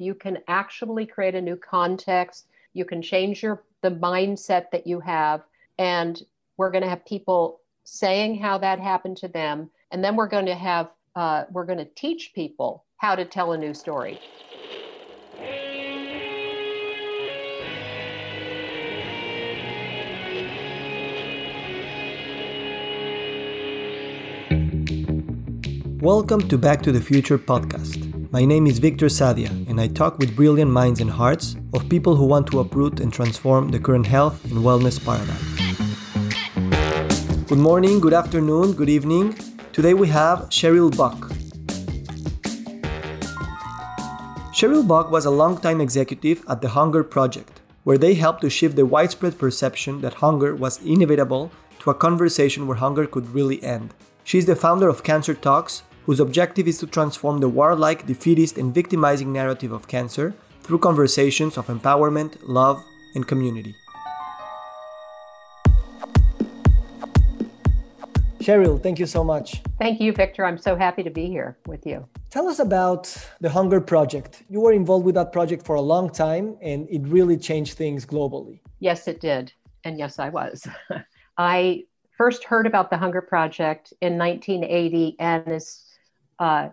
you can actually create a new context, you can change your the mindset that you have. And we're going to have people saying how that happened to them. And then we're going to have uh, we're going to teach people how to tell a new story. Welcome to Back to the Future podcast. My name is Victor Sadia, and I talk with brilliant minds and hearts of people who want to uproot and transform the current health and wellness paradigm. Good morning, good afternoon, good evening. Today we have Cheryl Buck. Cheryl Buck was a longtime executive at the Hunger Project, where they helped to shift the widespread perception that hunger was inevitable to a conversation where hunger could really end. She is the founder of Cancer Talks, whose objective is to transform the warlike, defeatist, and victimizing narrative of cancer through conversations of empowerment, love, and community. Cheryl, thank you so much. Thank you, Victor. I'm so happy to be here with you. Tell us about the Hunger Project. You were involved with that project for a long time, and it really changed things globally. Yes, it did. And yes, I was. I first heard about the Hunger Project in 1980, and as uh,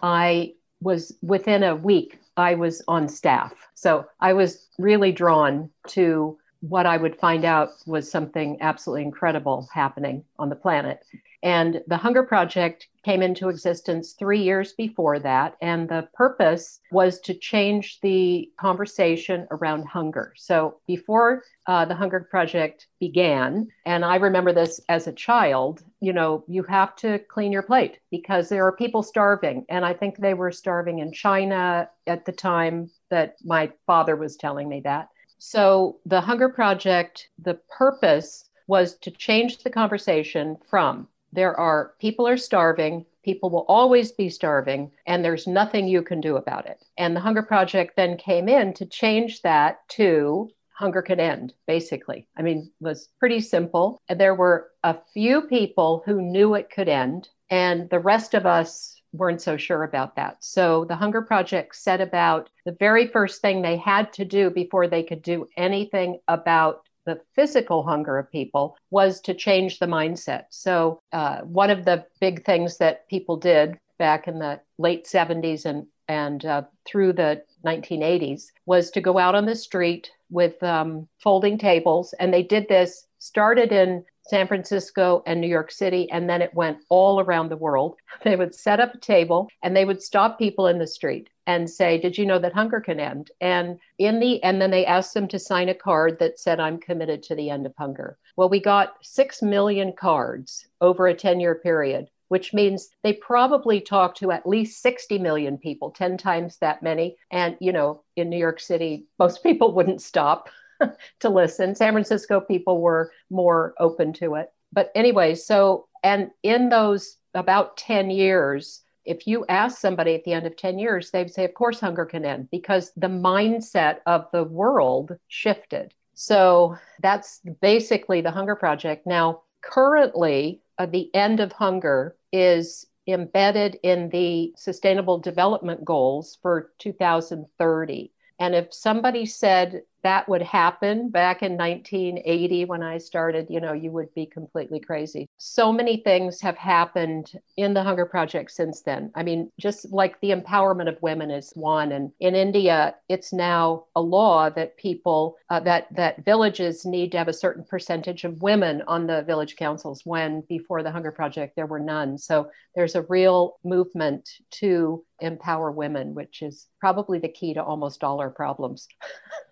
I was within a week, I was on staff. So I was really drawn to what I would find out was something absolutely incredible happening on the planet. And the Hunger Project came into existence three years before that. And the purpose was to change the conversation around hunger. So before uh, the Hunger Project began, and I remember this as a child, you know, you have to clean your plate because there are people starving. And I think they were starving in China at the time that my father was telling me that. So the Hunger Project, the purpose was to change the conversation from there are people are starving people will always be starving and there's nothing you can do about it. And the hunger project then came in to change that to hunger can end basically. I mean was pretty simple. And there were a few people who knew it could end and the rest of us weren't so sure about that. So the Hunger Project set about the very first thing they had to do before they could do anything about the physical hunger of people was to change the mindset. So, uh, one of the big things that people did back in the late 70s and, and uh, through the 1980s was to go out on the street with um, folding tables. And they did this, started in San Francisco and New York City, and then it went all around the world. They would set up a table and they would stop people in the street and say, Did you know that hunger can end? And in the and then they asked them to sign a card that said, I'm committed to the end of hunger. Well, we got six million cards over a 10-year period, which means they probably talked to at least 60 million people, 10 times that many. And you know, in New York City, most people wouldn't stop to listen. San Francisco people were more open to it. But anyway, so, and in those about 10 years, if you ask somebody at the end of 10 years, they'd say, Of course, hunger can end because the mindset of the world shifted. So that's basically the Hunger Project. Now, currently, uh, the end of hunger is embedded in the Sustainable Development Goals for 2030. And if somebody said that would happen back in 1980 when I started, you know, you would be completely crazy. So many things have happened in the Hunger Project since then. I mean, just like the empowerment of women is one, and in India, it's now a law that people uh, that that villages need to have a certain percentage of women on the village councils. When before the Hunger Project, there were none. So there's a real movement to empower women, which is probably the key to almost all our problems.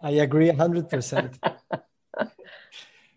I agree 100%.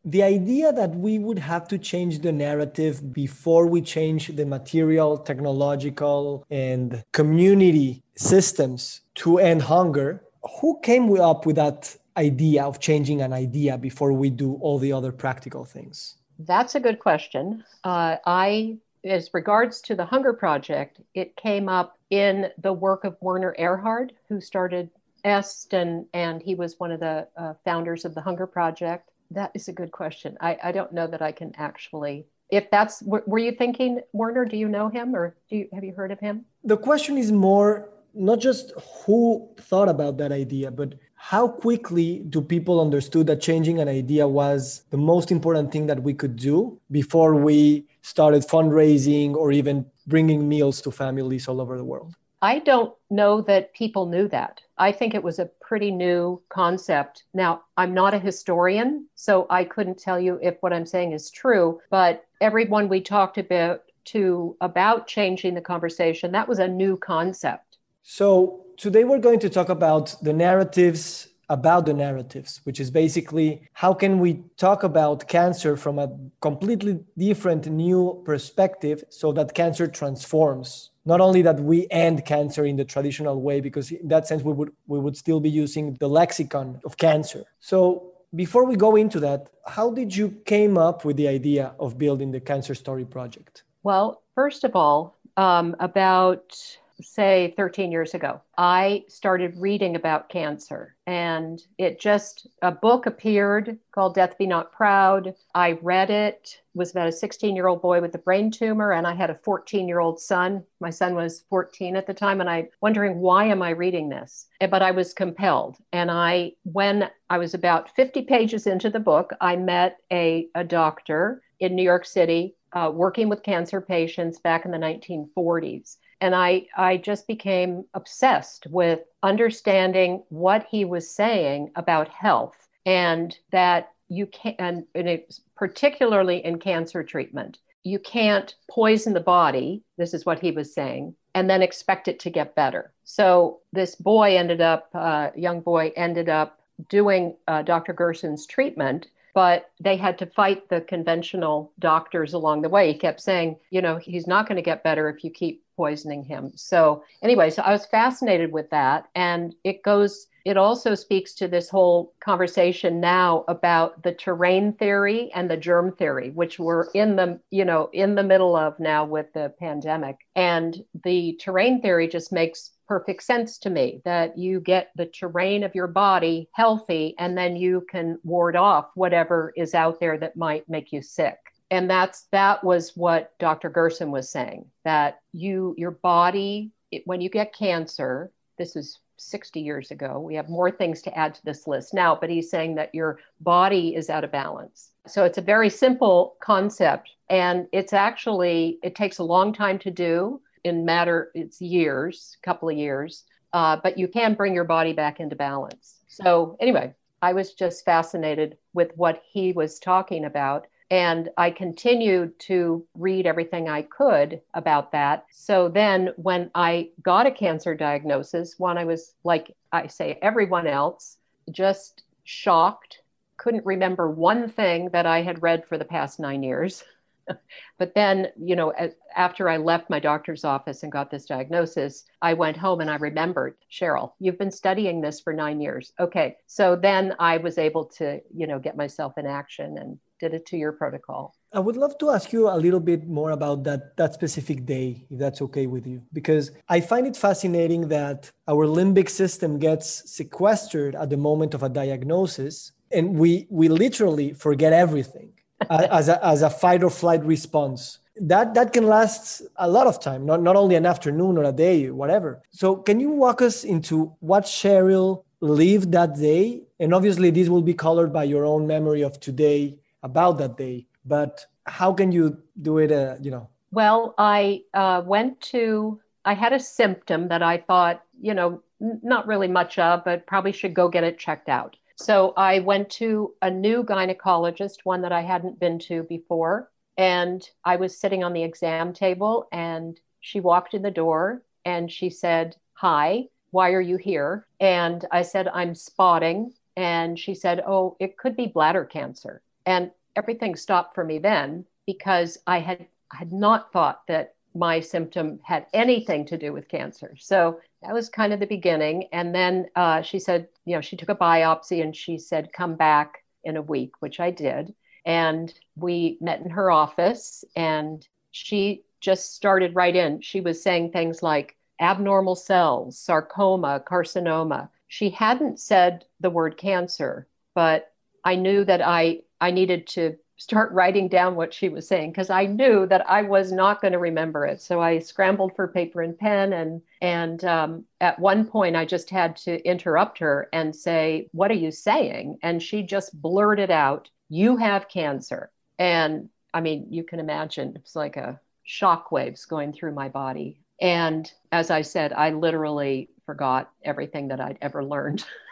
the idea that we would have to change the narrative before we change the material, technological, and community systems to end hunger, who came up with that idea of changing an idea before we do all the other practical things? That's a good question. Uh, I, as regards to the Hunger Project, it came up in the work of Werner Erhard, who started EST, and, and he was one of the uh, founders of the Hunger Project? That is a good question. I, I don't know that I can actually. If that's were you thinking Werner? Do you know him or do you have you heard of him? The question is more not just who thought about that idea, but how quickly do people understood that changing an idea was the most important thing that we could do before we started fundraising or even bringing meals to families all over the world? I don't know that people knew that. I think it was a pretty new concept. Now, I'm not a historian, so I couldn't tell you if what I'm saying is true, but everyone we talked about to about changing the conversation, that was a new concept. So, today we're going to talk about the narratives about the narratives, which is basically how can we talk about cancer from a completely different new perspective so that cancer transforms. Not only that we end cancer in the traditional way, because in that sense we would we would still be using the lexicon of cancer. So before we go into that, how did you came up with the idea of building the Cancer Story project? Well, first of all, um, about say 13 years ago, I started reading about cancer and it just, a book appeared called Death Be Not Proud. I read it, was about a 16 year old boy with a brain tumor, and I had a 14 year old son. My son was 14 at the time, and I wondering why am I reading this? Eh, but I was compelled. And I, when I was about 50 pages into the book, I met a, a doctor in New York City uh, working with cancer patients back in the 1940s and I, I just became obsessed with understanding what he was saying about health and that you can and, and particularly in cancer treatment. You can't poison the body this is what he was saying and then expect it to get better. So this boy ended up uh, young boy ended up doing uh, dr gerson's treatment but they had to fight the conventional doctors along the way. He kept saying, you know, he's not going to get better if you keep poisoning him. So, anyway, so I was fascinated with that. And it goes, it also speaks to this whole conversation now about the terrain theory and the germ theory, which we're in the, you know, in the middle of now with the pandemic. And the terrain theory just makes perfect sense to me that you get the terrain of your body healthy and then you can ward off whatever is out there that might make you sick. And that's that was what dr gerson was saying that you your body it, when you get cancer this is 60 years ago we have more things to add to this list now but he's saying that your body is out of balance. So it's a very simple concept and it's actually it takes a long time to do in matter it's years couple of years uh, but you can bring your body back into balance. So anyway i was just fascinated with what he was talking about and i continued to read everything i could about that. So then when i got a cancer diagnosis one, i was like i say everyone else just shocked couldn't remember one thing that i had read for the past nine years but then, you know, after I left my doctor's office and got this diagnosis, I went home and I remembered, Cheryl, you've been studying this for nine years. Okay. So then I was able to, you know, get myself in action and did it to your protocol. I would love to ask you a little bit more about that that specific day, if that's okay with you, because I find it fascinating that our limbic system gets sequestered at the moment of a diagnosis, and we we literally forget everything as, a, as a fight or flight response. That that can last a lot of time not, not only an afternoon or a day whatever. So can you walk us into what cheryl lived that day? And obviously this will be colored by your own memory of today about that day. But how can you do it uh, you know? Well i uh, went to i had a symptom that i thought you know not really much of but probably should go get it checked out so I went to a new gynecologist, one that I hadn't been to before. And I was sitting on the exam table, and she walked in the door and she said, Hi, why are you here? And I said, I'm spotting. And she said, Oh, it could be bladder cancer. And everything stopped for me then because I had, had not thought that my symptom had anything to do with cancer. So that was kind of the beginning. And then uh, she said, you know, she took a biopsy and she said, come back in a week, which I did. And we met in her office and she just started right in. She was saying things like abnormal cells, sarcoma, carcinoma. She hadn't said the word cancer, but I knew that I, I needed to start writing down what she was saying because I knew that I was not going to remember it. So I scrambled for paper and pen, and and um, at one point I just had to interrupt her and say, "What are you saying?" And she just blurted out, "You have cancer." And I mean, you can imagine it's like a shock waves going through my body. And as I said, I literally forgot everything that I'd ever learned.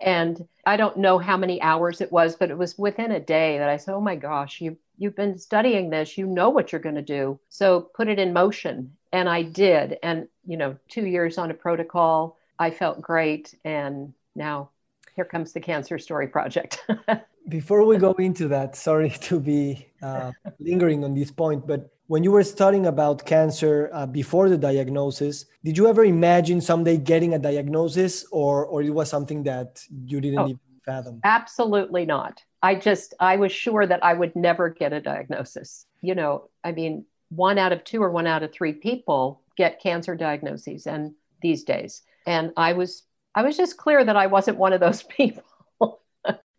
and I don't know how many hours it was, but it was within a day that I said, "Oh my gosh, you you've been studying this. You know what you're going to do. So put it in motion." And I did. And you know, 2 years on a protocol, I felt great and now here comes the cancer story project. Before we go into that, sorry to be uh, lingering on this point, but when you were studying about cancer uh, before the diagnosis, did you ever imagine someday getting a diagnosis, or or it was something that you didn't oh, even fathom? Absolutely not. I just I was sure that I would never get a diagnosis. You know, I mean, one out of two or one out of three people get cancer diagnoses, and these days, and I was I was just clear that I wasn't one of those people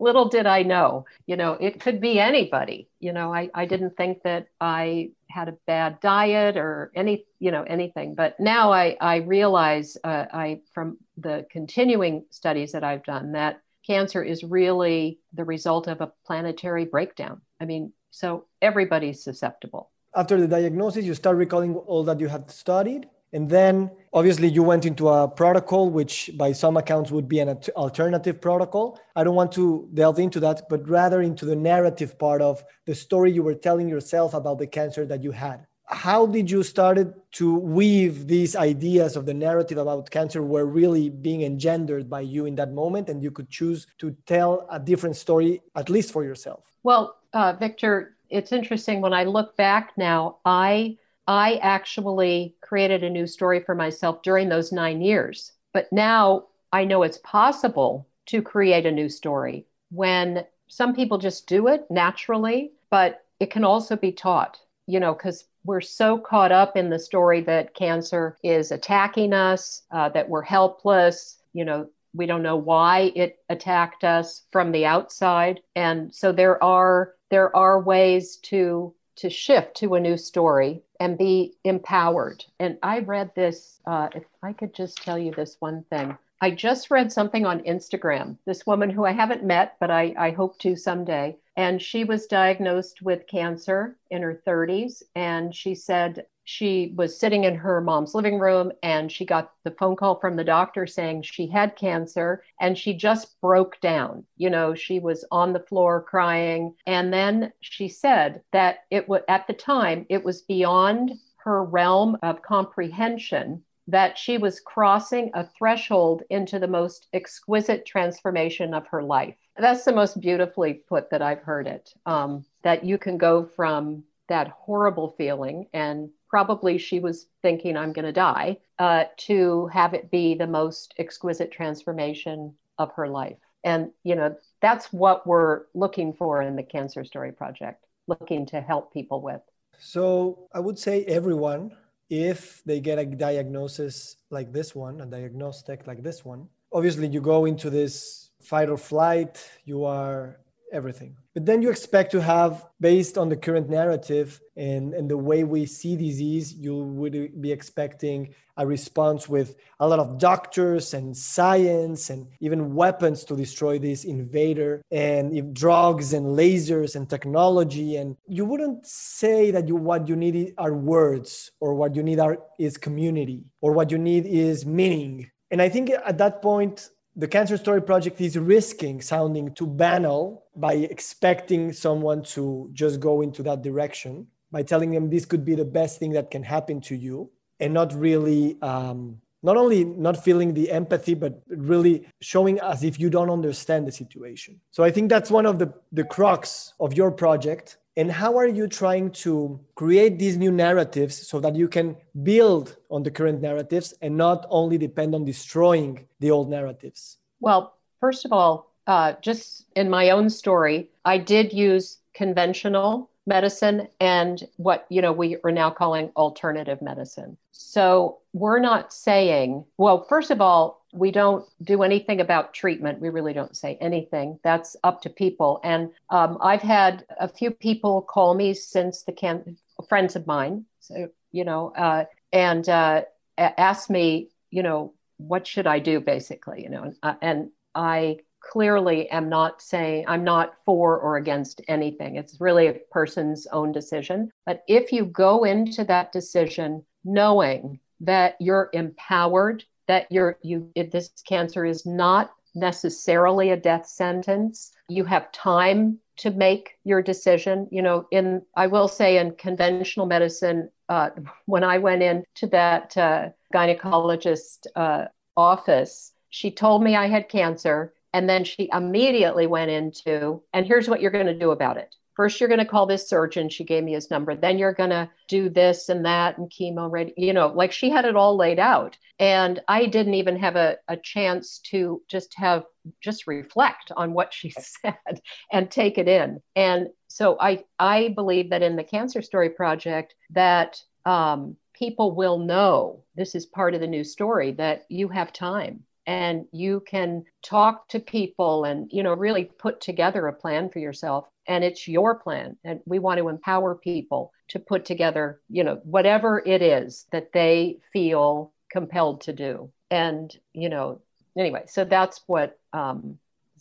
little did I know, you know, it could be anybody. You know, I, I didn't think that I had a bad diet or any, you know, anything. But now I, I realize uh, I, from the continuing studies that I've done, that cancer is really the result of a planetary breakdown. I mean, so everybody's susceptible. After the diagnosis, you start recalling all that you had studied and then obviously you went into a protocol, which by some accounts would be an alternative protocol. I don't want to delve into that, but rather into the narrative part of the story you were telling yourself about the cancer that you had. How did you started to weave these ideas of the narrative about cancer were really being engendered by you in that moment, and you could choose to tell a different story, at least for yourself? Well, uh, Victor, it's interesting when I look back now. I I actually created a new story for myself during those nine years. But now I know it's possible to create a new story when some people just do it naturally, but it can also be taught, you know, because we're so caught up in the story that cancer is attacking us, uh, that we're helpless, you know, we don't know why it attacked us from the outside. And so there are there are ways to to shift to a new story and be empowered. And I read this, uh, if I could just tell you this one thing. I just read something on Instagram. This woman who I haven't met, but I, I hope to someday. And she was diagnosed with cancer in her 30s. And she said, she was sitting in her mom's living room and she got the phone call from the doctor saying she had cancer and she just broke down. You know, she was on the floor crying. And then she said that it was at the time, it was beyond her realm of comprehension that she was crossing a threshold into the most exquisite transformation of her life. That's the most beautifully put that I've heard it. Um, that you can go from that horrible feeling and probably she was thinking i'm going to die uh, to have it be the most exquisite transformation of her life. And you know that's what we're looking for in the cancer story project looking to help people with. So i would say everyone if they get a diagnosis like this one a diagnostic like this one obviously you go into this fight or flight you are everything. But then you expect to have, based on the current narrative and, and the way we see disease, you would be expecting a response with a lot of doctors and science and even weapons to destroy this invader and drugs and lasers and technology. And you wouldn't say that you what you need are words or what you need are is community or what you need is meaning. And I think at that point, the Cancer Story Project is risking sounding too banal by expecting someone to just go into that direction, by telling them this could be the best thing that can happen to you, and not really, um, not only not feeling the empathy, but really showing as if you don't understand the situation. So I think that's one of the, the crux of your project and how are you trying to create these new narratives so that you can build on the current narratives and not only depend on destroying the old narratives? Well first of all uh, just in my own story i did use conventional medicine and what you know we are now calling alternative medicine. So we're not saying well first of all we don't do anything about treatment. We really don't say anything. That's up to people. And um, I've had a few people call me since the can friends of mine, so, you know, uh, and uh, ask me, you know, what should I do, basically, you know, and, uh, and I clearly am not saying I'm not for or against anything. It's really a person's own decision. But if you go into that decision knowing that you're empowered, that you're you this cancer is not necessarily a death sentence, you have time to make your decision. You know, in I will say in conventional medicine, uh, when I went into that uh, gynecologist uh, office, she told me I had cancer and then she immediately went into, and here's what you're going to do about it. First, you're going to call this surgeon. She gave me his number. Then you're going to do this and that and chemo ready. You know, like she had it all laid out. And I didn't even have a, a chance to just have, just reflect on what she said and take it in. And so I, I believe that in the Cancer Story Project, that um, people will know this is part of the new story that you have time and you can talk to people and you know really put together a plan for yourself and it's your plan and we want to empower people to put together you know whatever it is that they feel compelled to do. And you know anyway so that's what um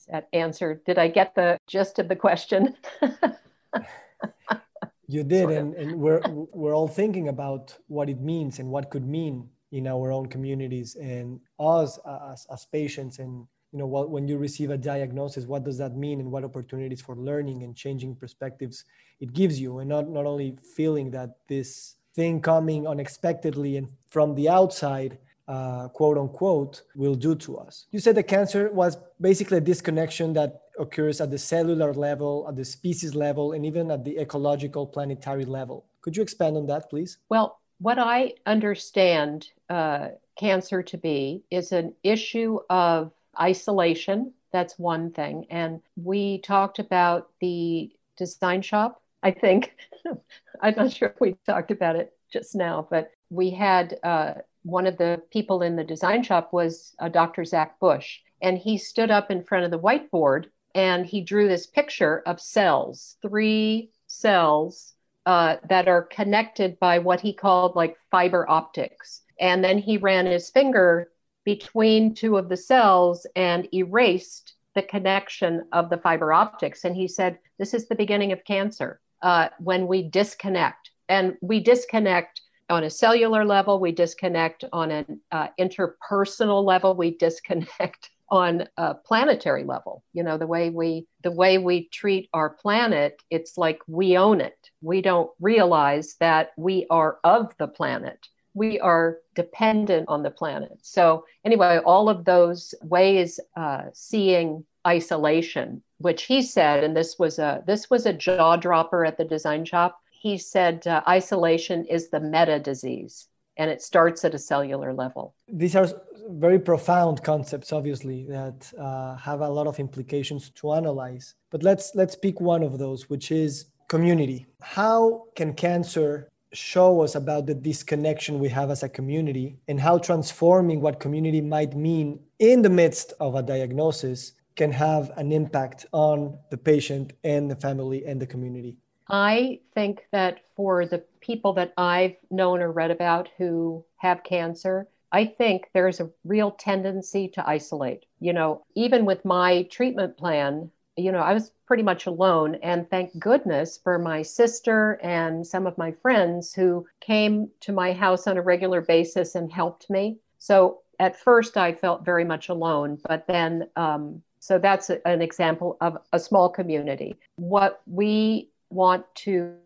that answer did i get the gist of the question? You did and, and we're we're all thinking about what it means and what could mean in our own communities and us as, as patients. And you know what, when you receive a diagnosis what does that mean and what opportunities for learning and changing perspectives it gives you? And not, not only feeling that this thing coming unexpectedly and from the outside uh, quote unquote will do to us. You said the cancer was basically a disconnection that occurs at the cellular level at the species level and even at the ecological planetary level. Could you expand on that please? Well what I understand uh, cancer to be is an issue of isolation. That's one thing. And we talked about the design shop, I think. I'm not sure if we talked about it just now, but we had uh, one of the people in the design shop was uh, Dr. Zach Bush. And he stood up in front of the whiteboard and he drew this picture of cells, three cells uh, that are connected by what he called like fiber optics. And then he ran his finger between two of the cells and erased the connection of the fiber optics. And he said, This is the beginning of cancer uh, when we disconnect. And we disconnect on a cellular level, we disconnect on an uh, interpersonal level, we disconnect on a planetary level you know the way we the way we treat our planet it's like we own it. We don't realize that we are of the planet. We are dependent on the planet. So anyway all of those ways uh, seeing isolation which he said and this was a this was a jaw dropper at the design shop. He said uh, isolation is the meta disease and it starts at a cellular level. These are very profound concepts, obviously, that uh, have a lot of implications to analyze. But let's let's pick one of those, which is community. How can cancer show us about the disconnection we have as a community and how transforming what community might mean in the midst of a diagnosis can have an impact on the patient and the family and the community? I think that for the people that I've known or read about who have cancer, I think there's a real tendency to isolate. You know, even with my treatment plan, you know, I was pretty much alone. And thank goodness for my sister and some of my friends who came to my house on a regular basis and helped me. So at first, I felt very much alone, but then, um, so that's a, an example of a small community. What we want to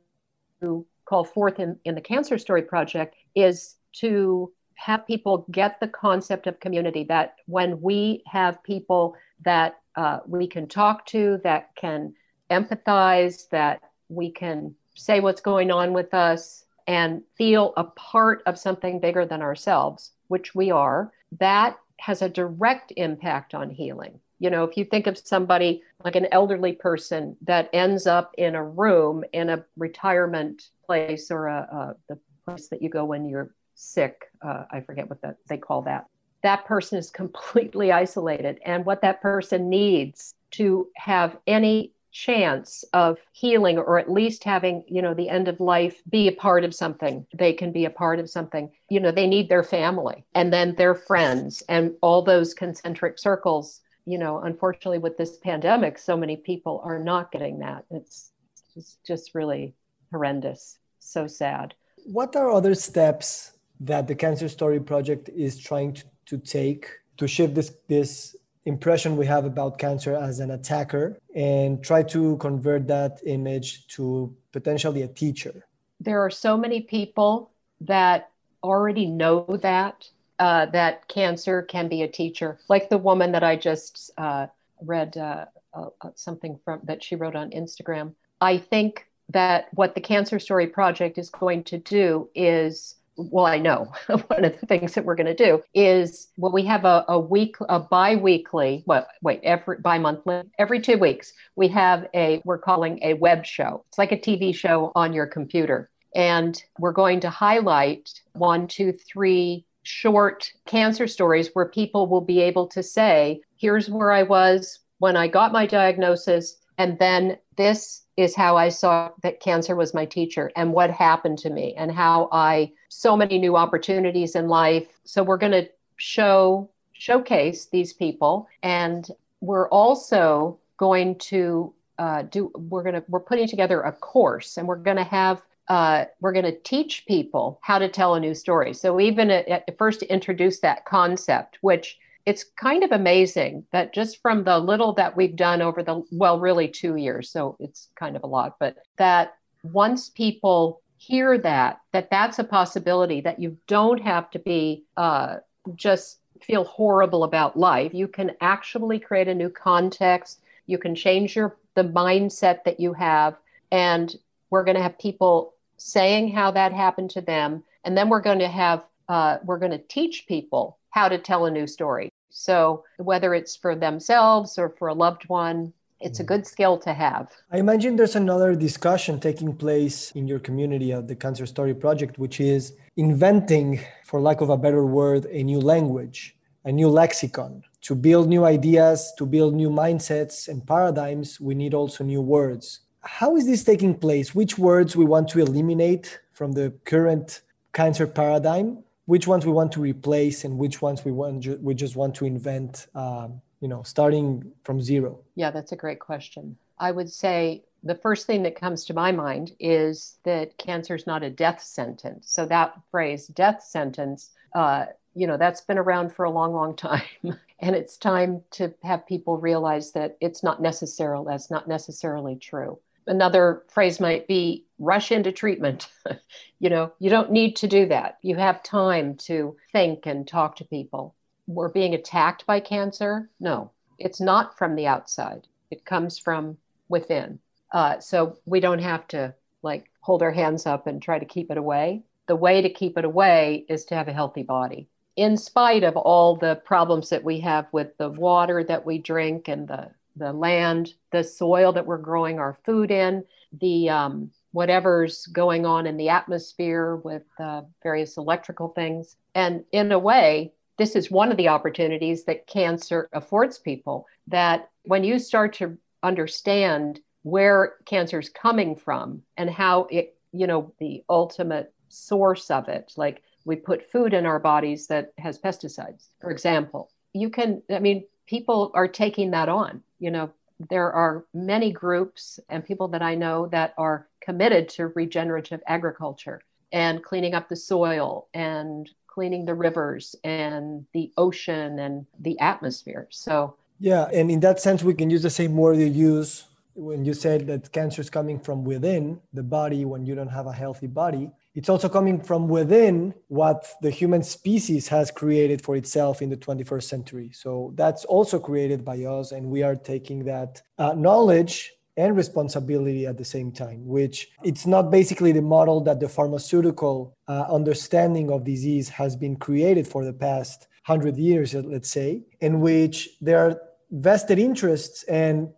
call forth in, in the Cancer Story Project is to have people get the concept of community that when we have people that uh, we can talk to, that can empathize, that we can say what's going on with us and feel a part of something bigger than ourselves, which we are, that has a direct impact on healing. You know, if you think of somebody like an elderly person that ends up in a room in a retirement place or a, a the place that you go when you're sick, uh, I forget what that they call that, that person is completely isolated. And what that person needs to have any chance of healing or at least having you know the end of life be a part of something they can be a part of something you know they need their family and then their friends and all those concentric circles you know unfortunately with this pandemic so many people are not getting that it's just, just really horrendous so sad what are other steps that the cancer story project is trying to, to take to shift this this impression we have about cancer as an attacker and try to convert that image to potentially a teacher? There are so many people that already know that uh, that cancer can be a teacher, like the woman that I just uh, read uh, uh something from that she wrote on Instagram. I think that what the Cancer Story Project is going to do is well, I know one of the things that we're going to do is well, we have a, a week, a bi-weekly, well, wait, every bi-monthly, every two weeks, we have a, we're calling a web show. It's like a TV show on your computer. And we're going to highlight one, two, three short cancer stories where people will be able to say, here's where I was when I got my diagnosis. And then this is how I saw that cancer was my teacher and what happened to me and how I so many new opportunities in life. So we're going to show showcase these people and we're also going to uh, do we're going to we're putting together a course and we're going to have uh, we're going to teach people how to tell a new story. So even at, at first introduce that concept which it's kind of amazing that just from the little that we've done over the well really two years so it's kind of a lot but that once people hear that that that's a possibility that you don't have to be uh, just feel horrible about life. You can actually create a new context. You can change your the mindset that you have and we're going to have people saying how that happened to them and then we're going to have uh, we're going to teach people how to tell a new story so whether it's for themselves or for a loved one, it's a mm. good skill to have. I imagine there's another discussion taking place in your community at the Cancer Story Project, which is inventing, for lack of a better word, a new language, a new lexicon. To build new ideas, to build new mindsets and paradigms, we need also new words. How is this taking place? Which words we want to eliminate from the current cancer paradigm? Which ones we want to replace and which ones we want we just want to invent um, you know starting from zero? Yeah that's a great question. I would say the first thing that comes to my mind is that cancer is not a death sentence. So that phrase death sentence uh, you know that's been around for a long long time. And it's time to have people realize that it's not necessarily that's not necessarily true another phrase might be rush into treatment. you know, you don't need to do that. You have time to think and talk to people. We're being attacked by cancer? No, it's not from the outside, it comes from within. Uh, so we don't have to like hold our hands up and try to keep it away. The way to keep it away is to have a healthy body. In spite of all the problems that we have with the water that we drink and the the land, the soil that we're growing our food in, the um, whatever's going on in the atmosphere with uh, various electrical things. And in a way, this is one of the opportunities that cancer affords people that when you start to understand where cancer is coming from and how it, you know, the ultimate source of it, like we put food in our bodies that has pesticides, for example, you can, I mean, people are taking that on you know, there are many groups and people that I know that are committed to regenerative agriculture and cleaning up the soil and cleaning the rivers and the ocean and the atmosphere. So, yeah, and in that sense, we can use the same word you use when you said that cancer is coming from within the body when you don't have a healthy body it's also coming from within what the human species has created for itself in the 21st century. So that's also created by us, and we are taking that uh, knowledge and responsibility at the same time, which it's not basically the model that the pharmaceutical uh, understanding of disease has been created for the past 100 years, let's say, in which there are vested interests and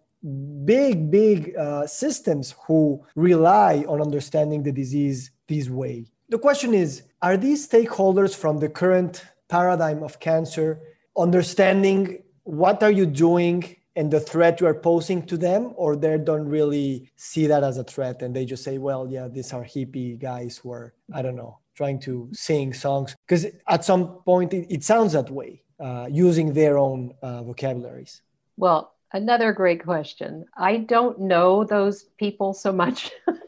big, big uh, systems who rely on understanding the disease this way. The question is Are these stakeholders from the current paradigm of cancer, understanding what are you doing and the threat you are posing to them, or they don't really see that as a threat and they just say, well, yeah, these are hippie guys who are, I don't know, trying to sing songs. Because at some point it, it sounds that way, uh, using their own uh, vocabularies. Well, another great question. I don't know those people so much.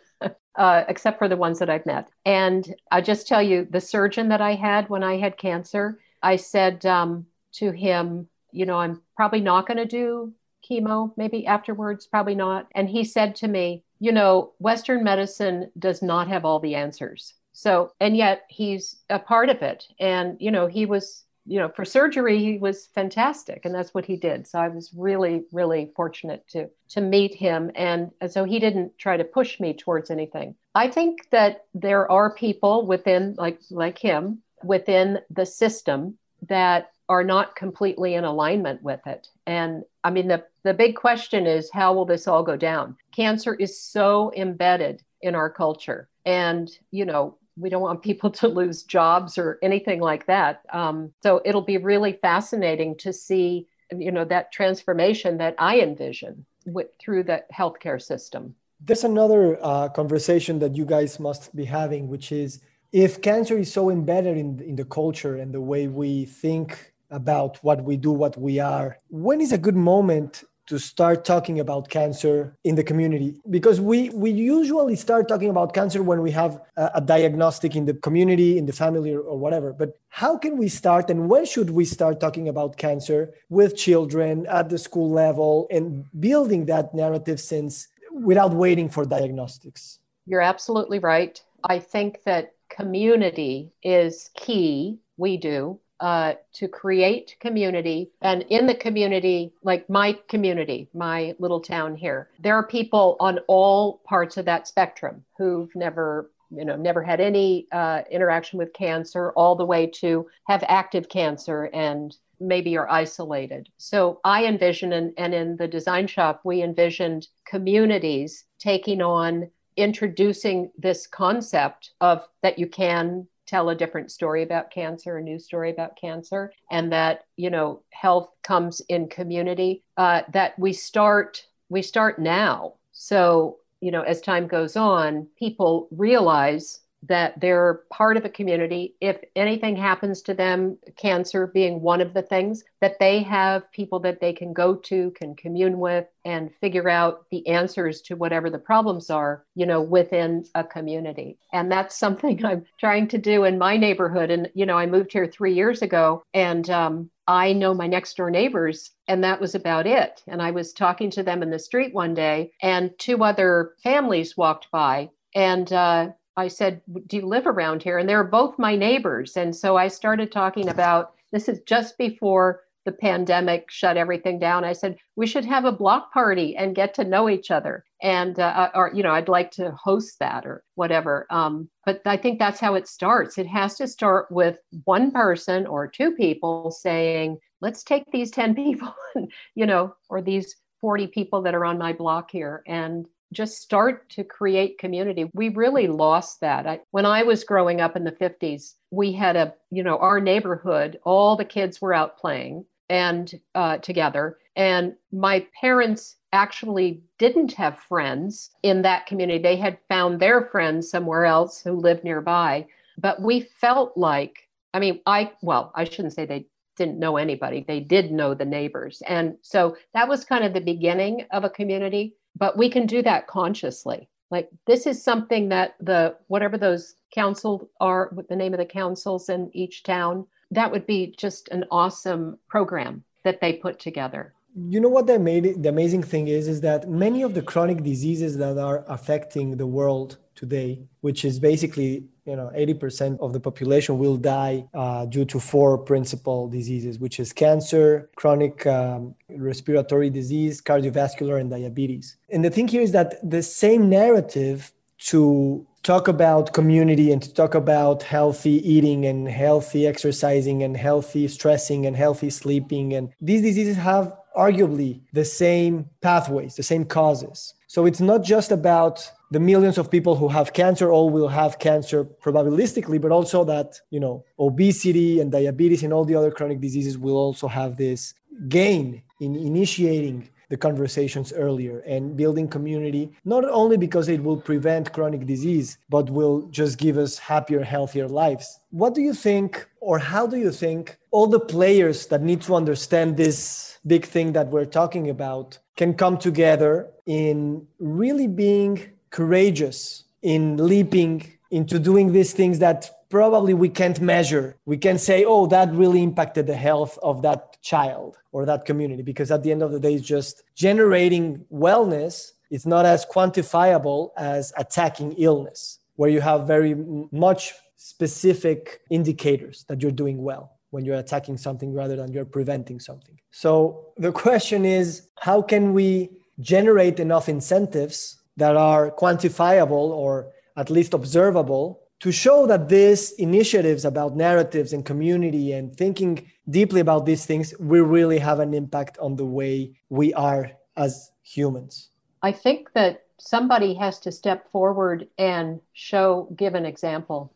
uh, except for the ones that I've met. And I just tell you, the surgeon that I had when I had cancer, I said um, to him, you know, I'm probably not going to do chemo, maybe afterwards, probably not. And he said to me, you know, Western medicine does not have all the answers. So, and yet he's a part of it. And, you know, he was you know, for surgery, he was fantastic, and that's what he did. So I was really, really fortunate to to meet him, and so he didn't try to push me towards anything. I think that there are people within, like like him, within the system that are not completely in alignment with it. And I mean, the the big question is, how will this all go down? Cancer is so embedded in our culture, and you know, we don't want people to lose jobs or anything like that. Um, so it'll be really fascinating to see, you know, that transformation that I envision with, through the healthcare system. There's another uh, conversation that you guys must be having, which is if cancer is so embedded in, in the culture and the way we think about what we do, what we are, when is a good moment to start talking about cancer in the community. Because we we usually start talking about cancer when we have a, a diagnostic in the community in the family or, or, whatever. But how can we start and when should we start talking about cancer with children at the school level and building that narrative since without waiting for diagnostics? You're absolutely right. I think that community is key. We do uh, to create community. And in the community, like my community, my little town here, there are people on all parts of that spectrum who've never you know never had any uh, interaction with cancer all the way to have active cancer and maybe are isolated so i envision and, and in the design shop we envisioned communities taking on introducing this concept of that you can tell a different story about cancer, a new story about cancer, and that you know health comes in community. Uh, that we start we start now. So you know, as time goes on, people realize that they're part of a community. If anything happens to them, cancer being one of the things, that they have people that they can go to, can commune with, and figure out the answers to whatever the problems are, you know, within a community. And that's something I'm trying to do in my neighborhood. And, you know, I moved here three years ago and, um, I know my next door neighbors, and that was about it. And I was talking to them in the street one day, and two other families walked by, and uh, I said, Do you live around here? And they were both my neighbors. And so I started talking about this is just before the pandemic shut everything down. I said, We should have a block party and get to know each other. And, uh, uh, or, you know, I'd like to host that or whatever. Um, but I think that's how it starts. It has to start with one person or two people saying, Let's take these 10 people, you know, or these 40 people that are on my block here and just start to create community. We really lost that. I, when I was growing up in the 50s, we had a, you know, our neighborhood, all the kids were out playing and uh, together. And my parents actually didn't have friends in that community. They had found their friends somewhere else who lived nearby. But we felt like, I mean, I, well, I shouldn't say they didn't know anybody. They did know the neighbors. And so that was kind of the beginning of a community but we can do that consciously. Like this is something that the whatever those council are what the name of the councils in each town that would be just an awesome program that they put together you know what the, made the amazing thing is is that many of the chronic diseases that are affecting the world today which is basically you know 80% of the population will die uh, due to four principal diseases which is cancer chronic um, respiratory disease cardiovascular and diabetes. And the thing here is that the same narrative to talk about community and to talk about healthy eating and healthy exercising and healthy stressing and healthy sleeping and these diseases have arguably the same pathways, the same causes. So it's not just about the millions of people who have cancer all will have cancer probabilistically but also that you know obesity and diabetes and all the other chronic diseases will also have this gain in initiating the conversations earlier and building community not only because it will prevent chronic disease but will just give us happier healthier lives what do you think or how do you think all the players that need to understand this big thing that we're talking about can come together in really being courageous in leaping into doing these things that probably we can't measure. We can say, oh, that really impacted the health of that child or that community, because at the end of the day, it's just generating wellness. It's not as quantifiable as attacking illness, where you have very much specific indicators that you're doing well when you're attacking something rather than you're preventing something. So the question is, how can we generate enough incentives that are quantifiable or at least observable to show that these initiatives about narratives and community and thinking deeply about these things will really have an impact on the way we are as humans. I think that somebody has to step forward and show, give an example,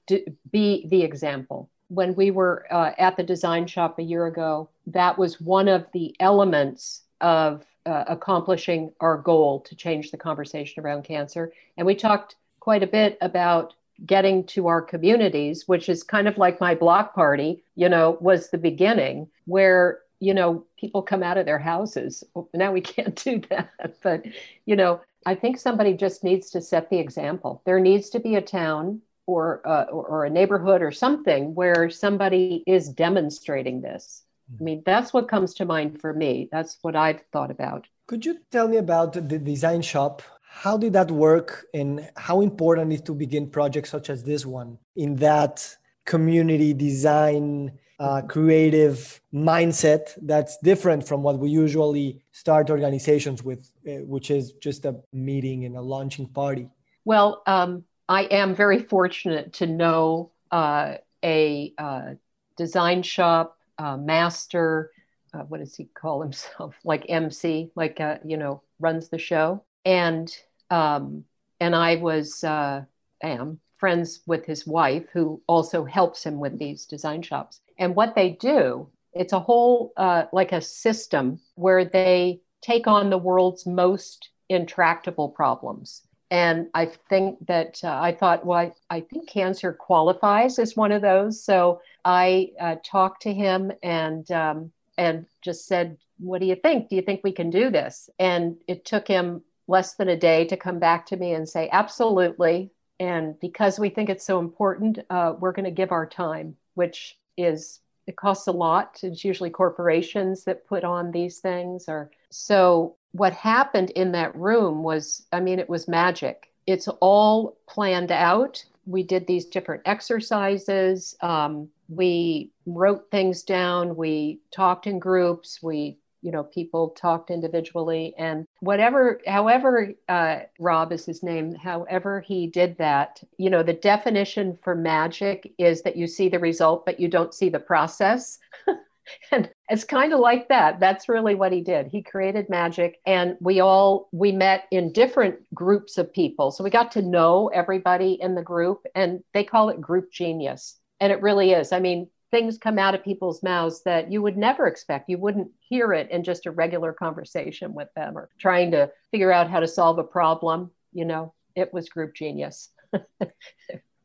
be the example. When we were uh, at the design shop a year ago, that was one of the elements of uh, accomplishing our goal to change the conversation around cancer. And we talked quite a bit about getting to our communities, which is kind of like my block party, you know, was the beginning where, you know, people come out of their houses. Now we can't do that. But, you know, I think somebody just needs to set the example. There needs to be a town or, uh, or, or a neighborhood or something where somebody is demonstrating this I mean, that's what comes to mind for me. That's what I've thought about. Could you tell me about the design shop? How did that work and how important is to begin projects such as this one in that community design uh, creative mindset that's different from what we usually start organizations with, uh, which is just a meeting and a launching party? Well, um, I am very fortunate to know uh, a uh, design shop master, uh, what does he call himself? like MC, like uh, you know, runs the show. And um, and I was uh, am friends with his wife, who also helps him with these design shops. And what they do, it's a whole uh, like a system where they take on the world's most intractable problems and I think that uh, I thought, well, I, I, think cancer qualifies as one of those. So I uh, talked to him and um, and just said, "What do you think? Do you think we can do this?" And it took him less than a day to come back to me and say, "Absolutely." And because we think it's so important, uh, we're going to give our time, which is it costs a lot. It's usually corporations that put on these things, or so what happened in that room was, I mean, it was magic. It's all planned out. We did these different exercises. Um, we wrote things down. We talked in groups. We, you know, people talked individually. And whatever, however, uh, Rob is his name, however he did that, you know, the definition for magic is that you see the result, but you don't see the process. and it's kind of like that that's really what he did he created magic and we all we met in different groups of people so we got to know everybody in the group and they call it group genius and it really is i mean things come out of people's mouths that you would never expect you wouldn't hear it in just a regular conversation with them or trying to figure out how to solve a problem you know it was group genius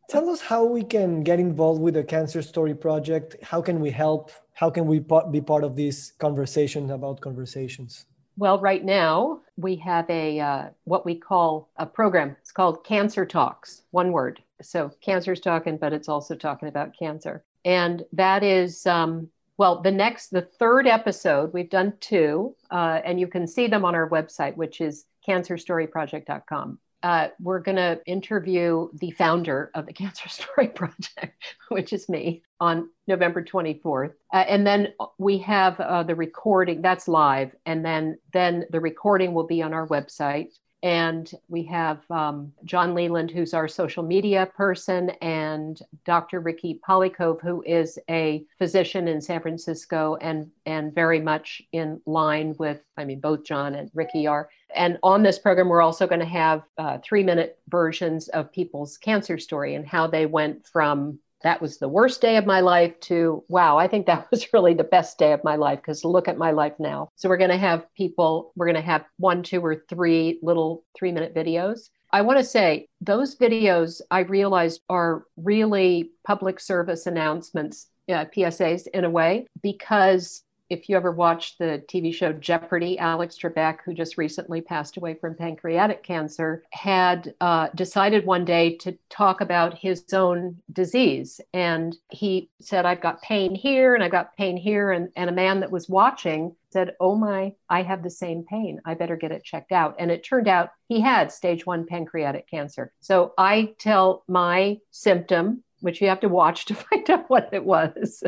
Tell us how we can get involved with the Cancer Story Project. How can we help? How can we be part of these conversations about conversations? Well, right now we have a uh, what we call a program. It's called Cancer Talks, one word. So cancer's talking, but it's also talking about cancer, and that is um, well the next the third episode. We've done two, uh, and you can see them on our website, which is cancerstoryproject.com uh, we're going to interview the founder of the Cancer Story Project, which is me, on November 24th. Uh, and then we have uh, the recording that's live, and then then the recording will be on our website. And we have um, John Leland, who's our social media person, and Dr. Ricky Pollycove, who is a physician in San Francisco and, and very much in line with, I mean, both John and Ricky are. And on this program, we're also going to have uh, three minute versions of people's cancer story and how they went from that was the worst day of my life to wow i think that was really the best day of my life because look at my life now. So we're going to have people we're going to have one two or three little three minute videos. I want to say those videos i realized are really public service announcements uh, psas in a way because if you ever watched the TV show Jeopardy, Alex Trebek, who just recently passed away from pancreatic cancer, had uh, decided one day to talk about his own disease. And he said, I've got pain here and I've got pain here. And, and a man that was watching said, Oh my, I have the same pain. I better get it checked out. And it turned out he had stage one pancreatic cancer. So I tell my symptom which you have to watch to find out what it was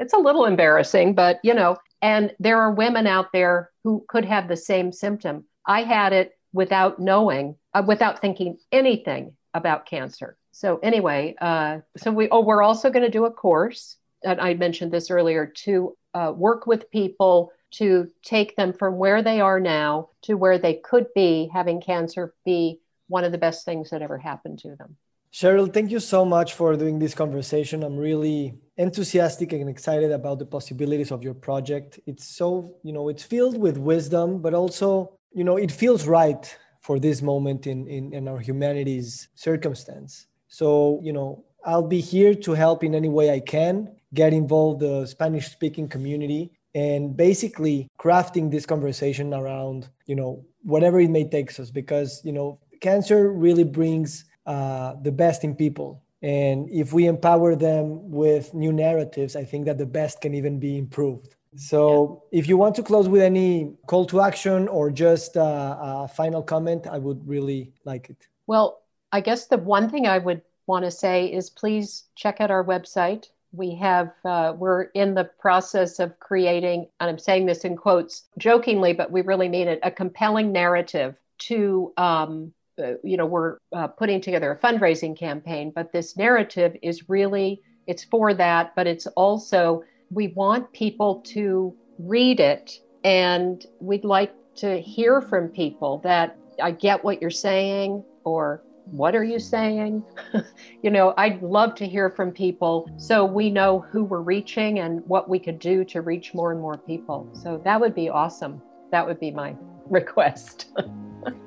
it's a little embarrassing, but you know, and there are women out there who could have the same symptom. I had it without knowing, uh, without thinking anything about cancer. So anyway, uh, so we oh we're also going to do a course, and I mentioned this earlier to uh, work with people to take them from where they are now to where they could be having cancer be one of the best things that ever happened to them. Cheryl, thank you so much for doing this conversation. I'm really enthusiastic and excited about the possibilities of your project. It's so, you know, it's filled with wisdom, but also, you know, it feels right for this moment in, in, in our humanity's circumstance. So, you know, I'll be here to help in any way I can, get involved the Spanish speaking community and basically crafting this conversation around, you know, whatever it may take us because, you know, cancer really brings uh, the best in people. And if we empower them with new narratives, I think that the best can even be improved. So, yeah. if you want to close with any call to action or just a, a final comment, I would really like it. Well, I guess the one thing I would want to say is please check out our website. We have, uh, we're in the process of creating, and I'm saying this in quotes jokingly, but we really mean it, a compelling narrative to um, uh, you know we're uh, putting together a fundraising campaign but this narrative is really it's for that but it's also we want people to read it. And we'd like to hear from people that i get what you're saying or what are you saying? You know i'd love to hear from people so we know who we're reaching and what we could do to reach more and more people. So that would be awesome. That would be my request.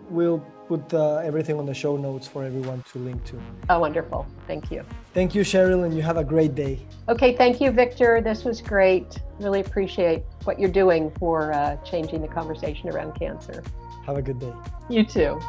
We'll put uh, everything on the show notes for everyone to link to. Oh, wonderful. Thank you. Thank you, Cheryl, and you have a great day. Okay, thank you, Victor. This was great. Really appreciate what you're doing for uh, changing the conversation around cancer. Have a good day. You too.